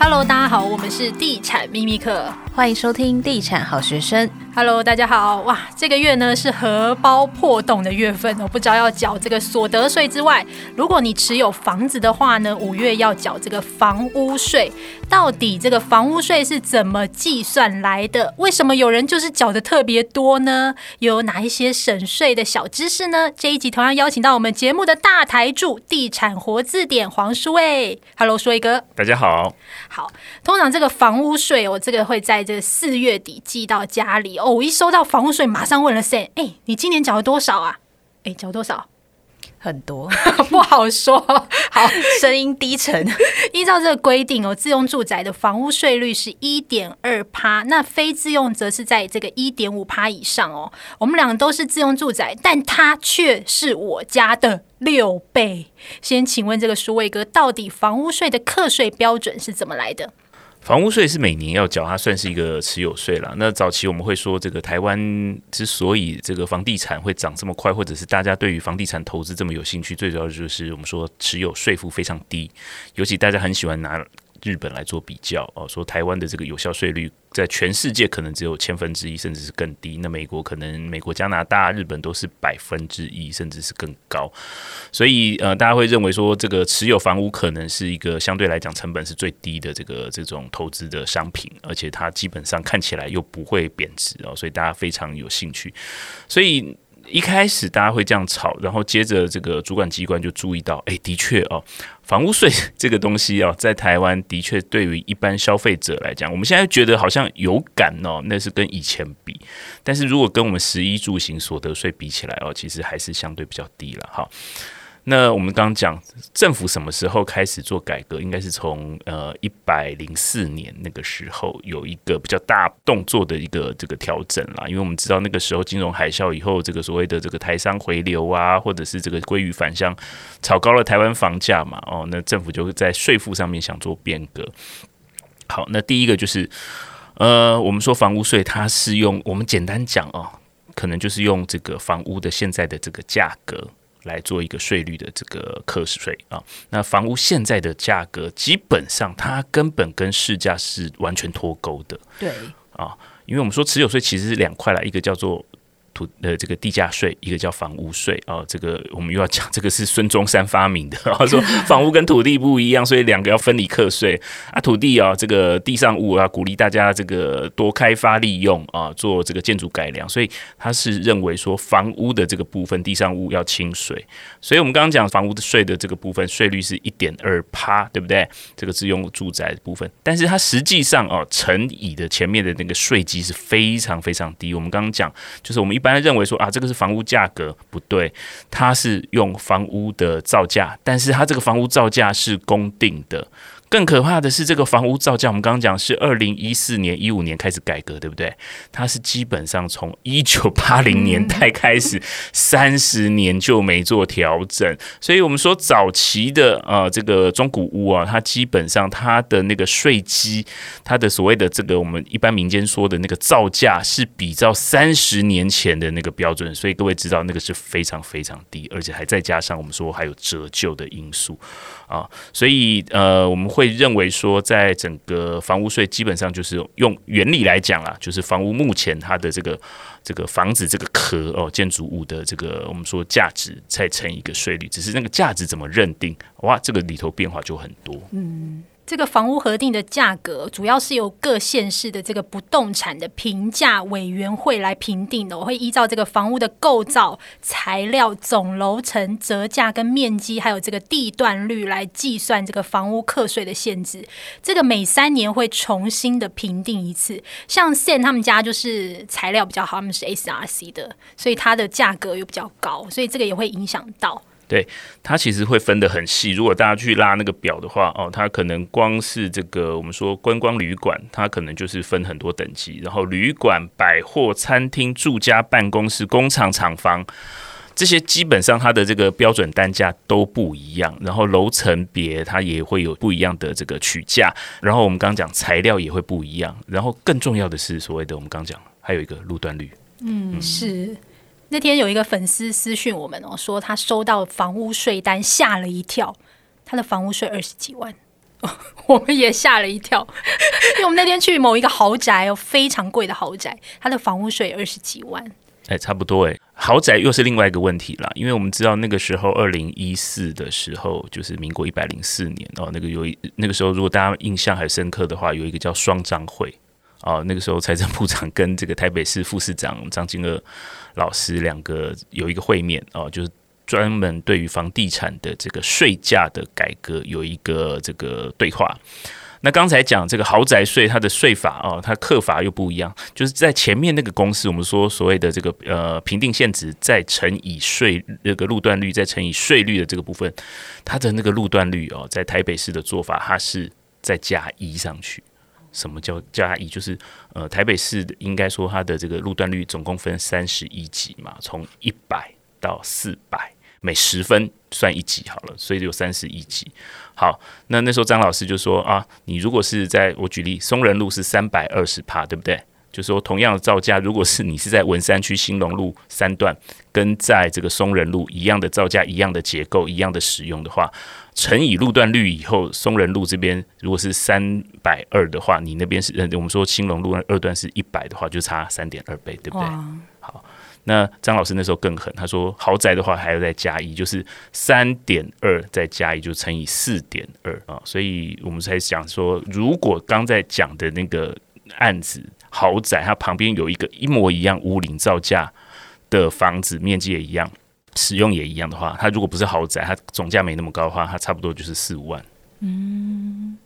Hello，大家好，我们是地产秘密课，欢迎收听地产好学生。Hello，大家好，哇，这个月呢是荷包破洞的月份，我不知道要缴这个所得税之外，如果你持有房子的话呢，五月要缴这个房屋税。到底这个房屋税是怎么计算来的？为什么有人就是缴的特别多呢？有哪一些省税的小知识呢？这一集同样邀请到我们节目的大台柱地产活字典黄书卫。Hello，书卫哥，大家好。好，通常这个房屋税，我这个会在这个四月底寄到家里哦。我一收到房屋税，马上问了 Sam，哎，你今年缴了多少啊？哎，缴多少？很多，不好说。好，声音低沉。依照这个规定哦，自用住宅的房屋税率是一点二趴，那非自用则是在这个一点五趴以上哦。我们两个都是自用住宅，但它却是我家的六倍。先请问这个舒卫哥，到底房屋税的课税标准是怎么来的？房屋税是每年要缴，它算是一个持有税了。那早期我们会说，这个台湾之所以这个房地产会涨这么快，或者是大家对于房地产投资这么有兴趣，最主要的就是我们说持有税负非常低，尤其大家很喜欢拿。日本来做比较哦，说台湾的这个有效税率在全世界可能只有千分之一，甚至是更低。那美国可能美国、加拿大、日本都是百分之一，甚至是更高。所以呃，大家会认为说这个持有房屋可能是一个相对来讲成本是最低的这个这种投资的商品，而且它基本上看起来又不会贬值哦，所以大家非常有兴趣。所以一开始大家会这样吵，然后接着这个主管机关就注意到，哎，的确哦。房屋税这个东西哦，在台湾的确对于一般消费者来讲，我们现在觉得好像有感哦，那是跟以前比。但是如果跟我们十一住行所得税比起来哦，其实还是相对比较低了哈。那我们刚刚讲政府什么时候开始做改革？应该是从呃一百零四年那个时候有一个比较大动作的一个这个调整啦。因为我们知道那个时候金融海啸以后，这个所谓的这个台商回流啊，或者是这个鲑鱼返乡，炒高了台湾房价嘛。哦，那政府就在税负上面想做变革。好，那第一个就是呃，我们说房屋税，它是用我们简单讲哦，可能就是用这个房屋的现在的这个价格。来做一个税率的这个课税啊，那房屋现在的价格基本上它根本跟市价是完全脱钩的，对啊，因为我们说持有税其实是两块啦，一个叫做。土呃，这个地价税，一个叫房屋税啊，这个我们又要讲，这个是孙中山发明的，他说 房屋跟土地不一样，所以两个要分离课税啊。土地啊，这个地上物啊，鼓励大家这个多开发利用啊，做这个建筑改良，所以他是认为说房屋的这个部分地上物要清税，所以我们刚刚讲房屋的税的这个部分税率是一点二趴，对不对？这个自用住宅的部分，但是它实际上哦，乘以的前面的那个税基是非常非常低。我们刚刚讲，就是我们一般。大家认为说啊，这个是房屋价格不对，它是用房屋的造价，但是它这个房屋造价是公定的。更可怕的是，这个房屋造价，我们刚刚讲是二零一四年、一五年开始改革，对不对？它是基本上从一九八零年代开始，三十年就没做调整。所以，我们说早期的呃这个中古屋啊，它基本上它的那个税基，它的所谓的这个我们一般民间说的那个造价，是比照三十年前的那个标准。所以各位知道，那个是非常非常低，而且还再加上我们说还有折旧的因素啊。所以呃，我们。会认为说，在整个房屋税基本上就是用原理来讲啦，就是房屋目前它的这个这个房子这个壳哦，建筑物的这个我们说价值再乘一个税率，只是那个价值怎么认定，哇，这个里头变化就很多。嗯。这个房屋核定的价格，主要是由各县市的这个不动产的评价委员会来评定的。我会依照这个房屋的构造、材料、总楼层、折价跟面积，还有这个地段率来计算这个房屋课税的限制。这个每三年会重新的评定一次。像县他们家就是材料比较好，他们是 SRC 的，所以它的价格又比较高，所以这个也会影响到。对，它其实会分得很细。如果大家去拉那个表的话，哦，它可能光是这个我们说观光旅馆，它可能就是分很多等级。然后旅馆、百货、餐厅、住家、办公室、工厂、厂房这些，基本上它的这个标准单价都不一样。然后楼层别它也会有不一样的这个取价。然后我们刚刚讲材料也会不一样。然后更重要的是所谓的我们刚刚讲还有一个路段率。嗯，嗯是。那天有一个粉丝私讯我们哦，说他收到房屋税单吓了一跳，他的房屋税二十几万，我们也吓了一跳，因为我们那天去某一个豪宅哦，非常贵的豪宅，他的房屋税二十几万。哎，差不多哎，豪宅又是另外一个问题啦，因为我们知道那个时候二零一四的时候，就是民国一百零四年哦，那个有一那个时候，如果大家印象还深刻的话，有一个叫双张会哦，那个时候财政部长跟这个台北市副市长张金鶚老师两个有一个会面哦，就是专门对于房地产的这个税价的改革有一个这个对话。那刚才讲这个豪宅税，它的税法哦，它课罚又不一样，就是在前面那个公式，我们说所谓的这个呃评定现值再乘以税那个路段率再乘以税率的这个部分，它的那个路段率哦，在台北市的做法，它是再加一上去。什么叫加一？就是呃台北市应该说它的这个路段率总共分三十一级嘛，从一百到四百。每十分算一级好了，所以有三十一级。好，那那时候张老师就说啊，你如果是在我举例，松仁路是三百二十帕，对不对？就说同样的造价，如果是你是在文山区兴隆路三段，跟在这个松仁路一样的造价、一样的结构、一样的使用的话，乘以路段率以后，松仁路这边如果是三百二的话，你那边是呃，我们说青龙路二段是一百的话，就差三点二倍，对不对？好。那张老师那时候更狠，他说豪宅的话还要再加一，就是三点二再加一就乘以四点二啊，所以我们才想说，如果刚在讲的那个案子豪宅，它旁边有一个一模一样屋龄造价的房子，面积也一样，使用也一样的话，它如果不是豪宅，它总价没那么高的话，它差不多就是四五万。嗯，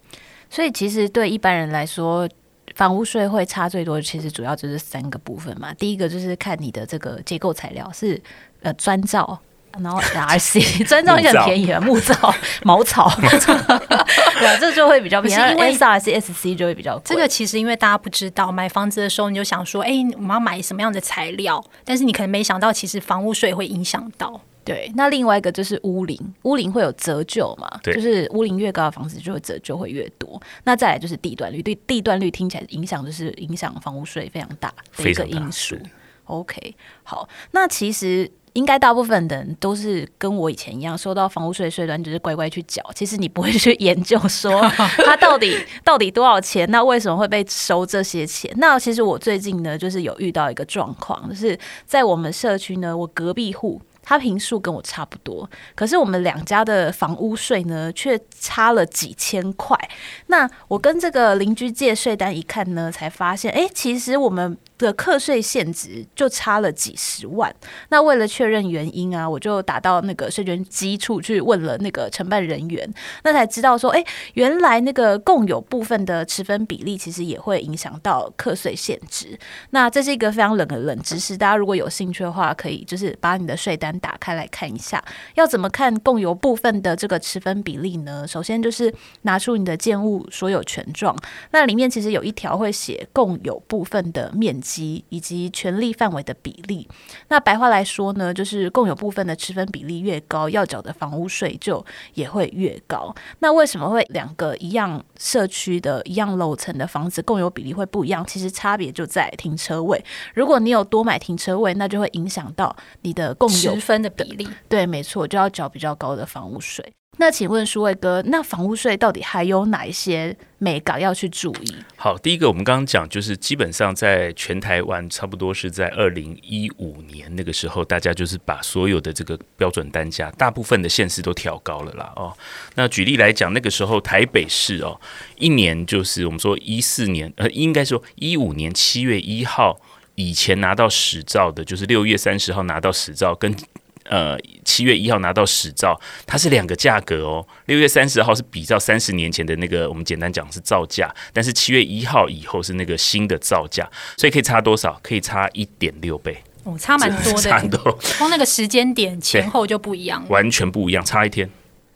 所以其实对一般人来说。房屋税会差最多，其实主要就是三个部分嘛。第一个就是看你的这个结构材料是呃砖造，然后 RC 砖造也很便宜啊，木造、茅草，对啊，这就会比较便宜。因为 SRC、SC 就会比较贵。这个其实因为大家不知道，买房子的时候你就想说，哎，我们要买什么样的材料？但是你可能没想到，其实房屋税会影响到。对，那另外一个就是屋龄，屋龄会有折旧嘛？对，就是屋龄越高的房子，就会折旧会越多。那再来就是地段率，对地段率听起来影响就是影响房屋税非常大的一个因素。OK，好，那其实应该大部分的人都是跟我以前一样，收到房屋税税单就是乖乖去缴。其实你不会去研究说 它到底到底多少钱，那为什么会被收这些钱？那其实我最近呢，就是有遇到一个状况，就是在我们社区呢，我隔壁户。他平数跟我差不多，可是我们两家的房屋税呢，却差了几千块。那我跟这个邻居借税单一看呢，才发现，哎，其实我们。的课税现值就差了几十万，那为了确认原因啊，我就打到那个税捐稽处去问了那个承办人员，那才知道说，哎，原来那个共有部分的持分比例其实也会影响到课税现值。那这是一个非常冷的冷知识，大家如果有兴趣的话，可以就是把你的税单打开来看一下，要怎么看共有部分的这个持分比例呢？首先就是拿出你的建物所有权状，那里面其实有一条会写共有部分的面积。及以及权利范围的比例，那白话来说呢，就是共有部分的持分比例越高，要缴的房屋税就也会越高。那为什么会两个一样社区的一样楼层的房子共有比例会不一样？其实差别就在停车位。如果你有多买停车位，那就会影响到你的共有持分的比例。对，没错，就要缴比较高的房屋税。那请问书卫哥，那房屋税到底还有哪一些眉角要去注意？好，第一个我们刚刚讲，就是基本上在全台湾，差不多是在二零一五年那个时候，大家就是把所有的这个标准单价，大部分的县市都调高了啦。哦，那举例来讲，那个时候台北市哦，一年就是我们说一四年，呃，应该说一五年七月一号以前拿到使照的，就是六月三十号拿到使照跟。呃，七月一号拿到使照，它是两个价格哦。六月三十号是比照三十年前的那个，我们简单讲是造价，但是七月一号以后是那个新的造价，所以可以差多少？可以差一点六倍哦，差蛮多的，差很多。从那个时间点前后就不一样，完全不一样，差一天。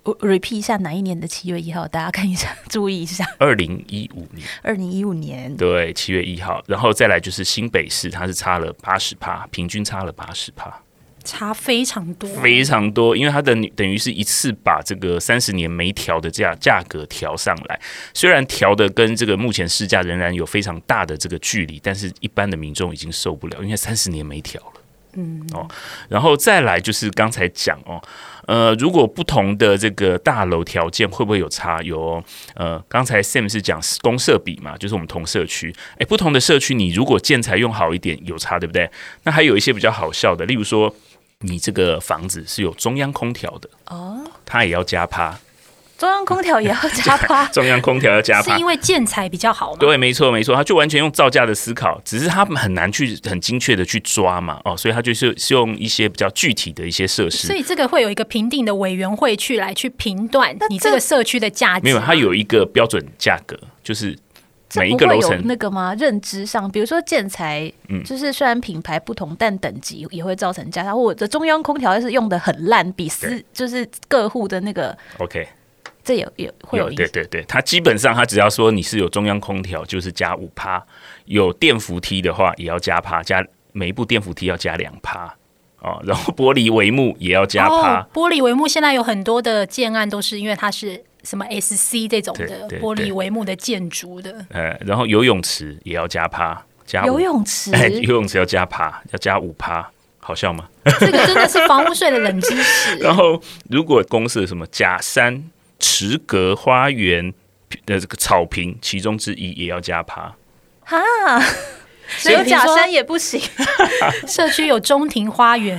我 repeat 一下哪一年的七月一号，大家看一下，注意一下。二零一五年，二零一五年，对，七月一号，然后再来就是新北市，它是差了八十帕，平均差了八十趴。差非常多，非常多，因为它的等于是一次把这个三十年没调的价价格调上来，虽然调的跟这个目前市价仍然有非常大的这个距离，但是一般的民众已经受不了，因为三十年没调了。嗯，哦，然后再来就是刚才讲哦，呃，如果不同的这个大楼条件会不会有差？有哦，呃，刚才 Sam 是讲公社比嘛，就是我们同社区，诶，不同的社区你如果建材用好一点有差，对不对？那还有一些比较好笑的，例如说你这个房子是有中央空调的哦，它也要加趴。中央空调也要加趴，中央空调要加趴，是因为建材比较好吗？对，没错，没错，他就完全用造价的思考，只是他们很难去很精确的去抓嘛，哦，所以他就是是用一些比较具体的一些设施。所以这个会有一个评定的委员会去来去评断你这个社区的价值。没有，它有一个标准价格，就是每一个楼层那个吗？认知上，比如说建材，嗯，就是虽然品牌不同，但等级也会造成价差。或者中央空调是用的很烂，比私就是各户的那个 OK。这有有会有，有对对对，它基本上它只要说你是有中央空调，就是加五趴；有电扶梯的话，也要加趴，加每一部电扶梯要加两趴哦。然后玻璃帷幕也要加趴。哦，玻璃帷幕现在有很多的建案都是因为它是什么 SC 这种的玻璃帷幕的建筑的。呃，然后游泳池也要加趴，加游泳池，哎，游泳池要加趴，要加五趴，好笑吗？这个真的是房屋税的冷知识。然后如果公司什么假山。池阁花园的这个草坪，其中之一也要加趴哈，只有假山也不行。社区有中庭花园，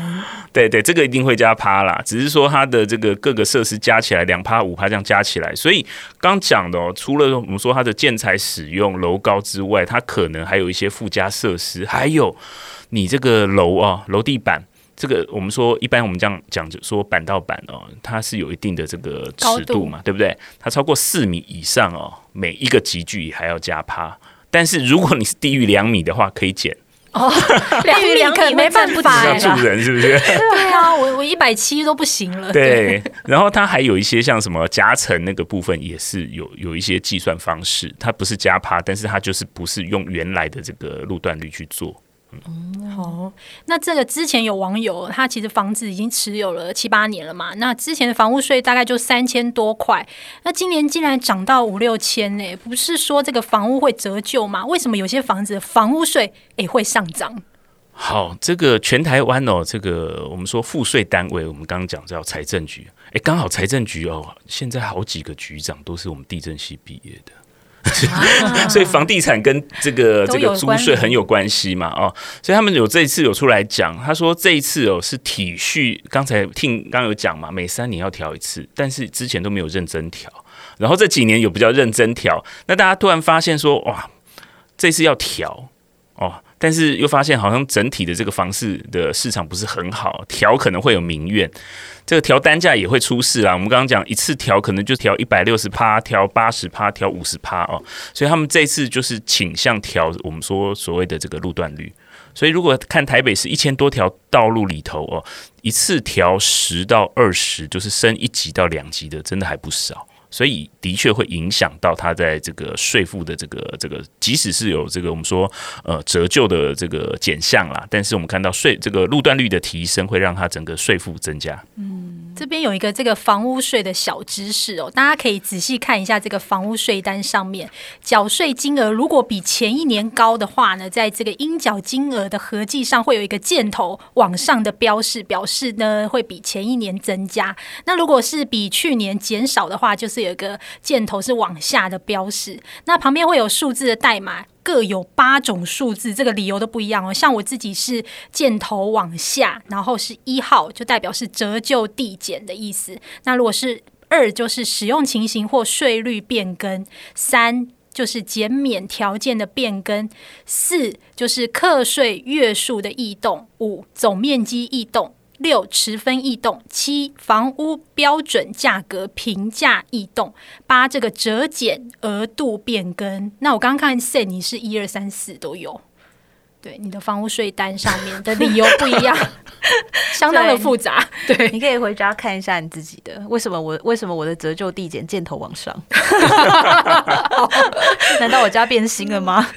对对，这个一定会加趴啦。只是说它的这个各个设施加起来两趴五趴这样加起来，所以刚讲的哦，除了我们说它的建材使用楼高之外，它可能还有一些附加设施，还有你这个楼啊楼地板。这个我们说，一般我们这样讲，就说板到板哦，它是有一定的这个尺度嘛，对不对？它超过四米以上哦，每一个级距还要加趴。但是如果你是低于两米的话，可以减。哦，低于两米没办法，要住人是不是？对啊，我我一百七都不行了。对，然后它还有一些像什么夹层那个部分，也是有有一些计算方式，它不是加趴，但是它就是不是用原来的这个路段率去做。嗯，好。那这个之前有网友，他其实房子已经持有了七八年了嘛。那之前的房屋税大概就三千多块，那今年竟然涨到五六千呢？不是说这个房屋会折旧吗？为什么有些房子的房屋税也会上涨？好，这个全台湾哦，这个我们说赋税单位，我们刚刚讲叫财政局。哎，刚好财政局哦，现在好几个局长都是我们地震系毕业的。所以房地产跟这个这个租税很有关系嘛，哦，所以他们有这一次有出来讲，他说这一次哦是体恤，刚才听刚刚有讲嘛，每三年要调一次，但是之前都没有认真调，然后这几年有比较认真调，那大家突然发现说哇，这次要调哦。但是又发现好像整体的这个房市的市场不是很好，调可能会有民怨，这个调单价也会出事啊。我们刚刚讲一次调可能就调一百六十趴，调八十趴，调五十趴哦。所以他们这次就是倾向调我们说所谓的这个路段率。所以如果看台北市一千多条道路里头哦，一次调十到二十，就是升一级到两级的，真的还不少。所以的确会影响到他在这个税负的这个这个，即使是有这个我们说呃折旧的这个减项啦，但是我们看到税这个路段率的提升，会让他整个税负增加。嗯，这边有一个这个房屋税的小知识哦，大家可以仔细看一下这个房屋税单上面缴税金额，如果比前一年高的话呢，在这个应缴金额的合计上会有一个箭头往上的标示，表示呢会比前一年增加。那如果是比去年减少的话，就是。有一个箭头是往下的标示，那旁边会有数字的代码，各有八种数字，这个理由都不一样哦。像我自己是箭头往下，然后是一号，就代表是折旧递减的意思。那如果是二，就是使用情形或税率变更；三就是减免条件的变更；四就是课税月数的异动；五总面积异动。六持分异动，七房屋标准价格评价异动，八这个折减额度变更。那我刚刚看 Sam 你是一二三四都有，对，你的房屋税单上面的理由不一样，相当的复杂。对，你可以回家看一下你自己的，为什么我为什么我的折旧递减箭头往上？难道我家变心了吗？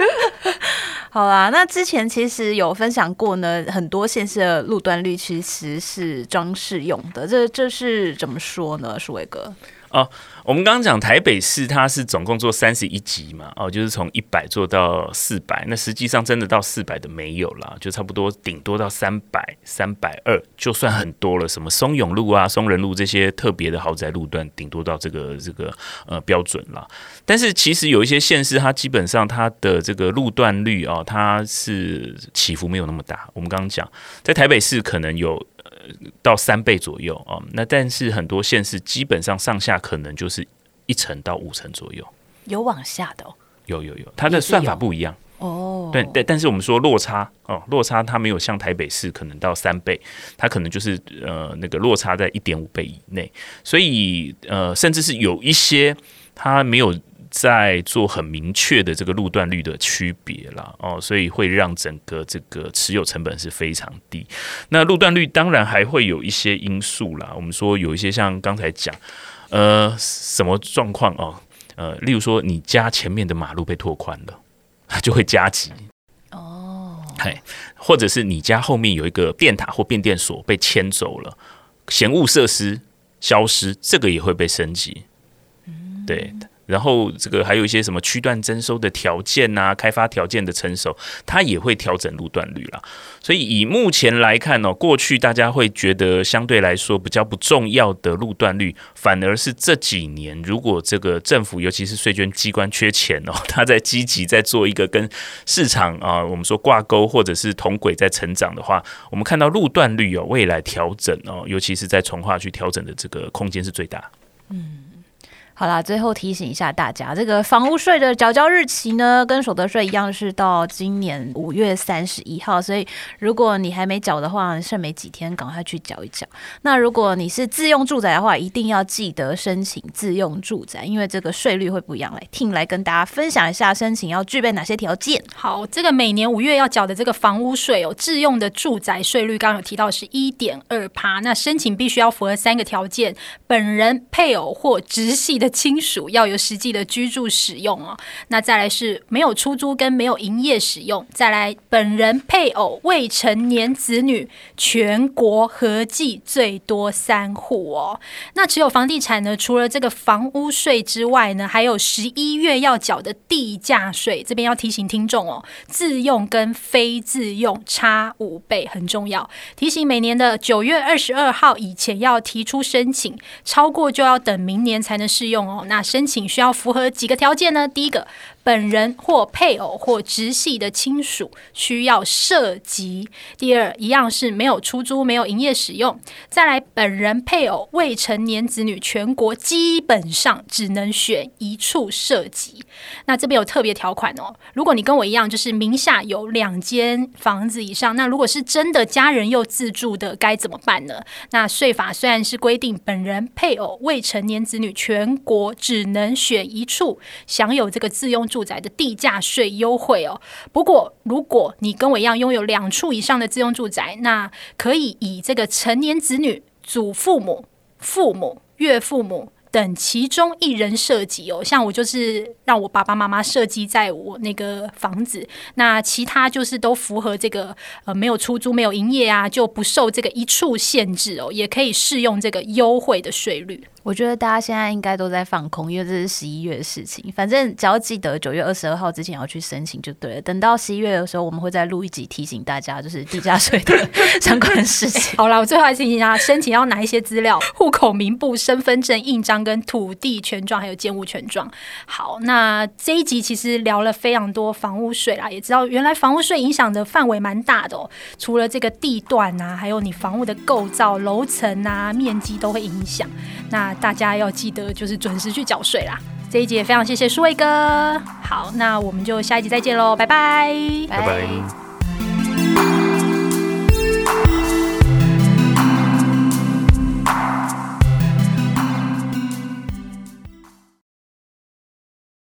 好啦，那之前其实有分享过呢，很多县市的路段率其实是装饰用的，这这是怎么说呢？舒伟哥？哦，我们刚刚讲台北市，它是总共做三十一级嘛，哦，就是从一百做到四百，那实际上真的到四百的没有啦，就差不多顶多到三百、三百二，就算很多了。什么松永路啊、松仁路这些特别的豪宅路段，顶多到这个这个呃标准了。但是其实有一些县市，它基本上它的这个路段率、哦，它是起伏没有那么大。我们刚刚讲，在台北市可能有。到三倍左右啊，那但是很多县市基本上上下可能就是一成到五成左右，有往下的哦，有有有，它的算法不一样。哦，对对，但是我们说落差哦，落差它没有像台北市可能到三倍，它可能就是呃那个落差在一点五倍以内，所以呃甚至是有一些它没有。在做很明确的这个路段率的区别啦，哦，所以会让整个这个持有成本是非常低。那路段率当然还会有一些因素啦，我们说有一些像刚才讲，呃，什么状况哦，呃，例如说你家前面的马路被拓宽了，它 就会加急哦，嘿，或者是你家后面有一个电塔或变电所被迁走了，嫌物设施消失，这个也会被升级，对。然后这个还有一些什么区段征收的条件啊，开发条件的成熟，它也会调整路段率啦。所以以目前来看哦，过去大家会觉得相对来说比较不重要的路段率，反而是这几年，如果这个政府尤其是税捐机关缺钱哦，他在积极在做一个跟市场啊，我们说挂钩或者是同轨在成长的话，我们看到路段率有未来调整哦，尤其是在从化区调整的这个空间是最大。嗯。好啦，最后提醒一下大家，这个房屋税的缴交日期呢，跟所得税一样，是到今年五月三十一号。所以，如果你还没缴的话，剩没几天，赶快去缴一缴。那如果你是自用住宅的话，一定要记得申请自用住宅，因为这个税率会不一样。来听来跟大家分享一下，申请要具备哪些条件。好，这个每年五月要缴的这个房屋税哦，自用的住宅税率刚刚有提到是一点二趴。那申请必须要符合三个条件：本人、配偶或直系的亲属要有实际的居住使用哦，那再来是没有出租跟没有营业使用，再来本人、配偶、未成年子女，全国合计最多三户哦。那持有房地产呢，除了这个房屋税之外呢，还有十一月要缴的地价税。这边要提醒听众哦，自用跟非自用差五倍，很重要。提醒每年的九月二十二号以前要提出申请，超过就要等明年才能适用哦。那申请需要符合几个条件呢？第一个。本人或配偶或直系的亲属需要涉及。第二，一样是没有出租、没有营业使用。再来，本人、配偶、未成年子女，全国基本上只能选一处涉及。那这边有特别条款哦。如果你跟我一样，就是名下有两间房子以上，那如果是真的家人又自住的，该怎么办呢？那税法虽然是规定本人、配偶、未成年子女，全国只能选一处，享有这个自用。住住宅的地价税优惠哦。不过，如果你跟我一样拥有两处以上的自用住宅，那可以以这个成年子女、祖父母、父母、岳父母等其中一人设计哦。像我就是让我爸爸妈妈设计在我那个房子，那其他就是都符合这个呃没有出租、没有营业啊，就不受这个一处限制哦，也可以适用这个优惠的税率。我觉得大家现在应该都在放空，因为这是十一月的事情。反正只要记得九月二十二号之前要去申请就对了。等到十一月的时候，我们会再录一集提醒大家，就是地价税的 相关事情。好了，我最后还提醒一下，申请要拿一些资料？户口名簿、身份证印章跟土地权状，还有建物权状。好，那这一集其实聊了非常多房屋税啦，也知道原来房屋税影响的范围蛮大的哦。除了这个地段啊，还有你房屋的构造、楼层啊、面积都会影响。那大家要记得，就是准时去缴税啦。这一集也非常谢谢舒卫哥。好，那我们就下一集再见喽，拜拜，拜拜。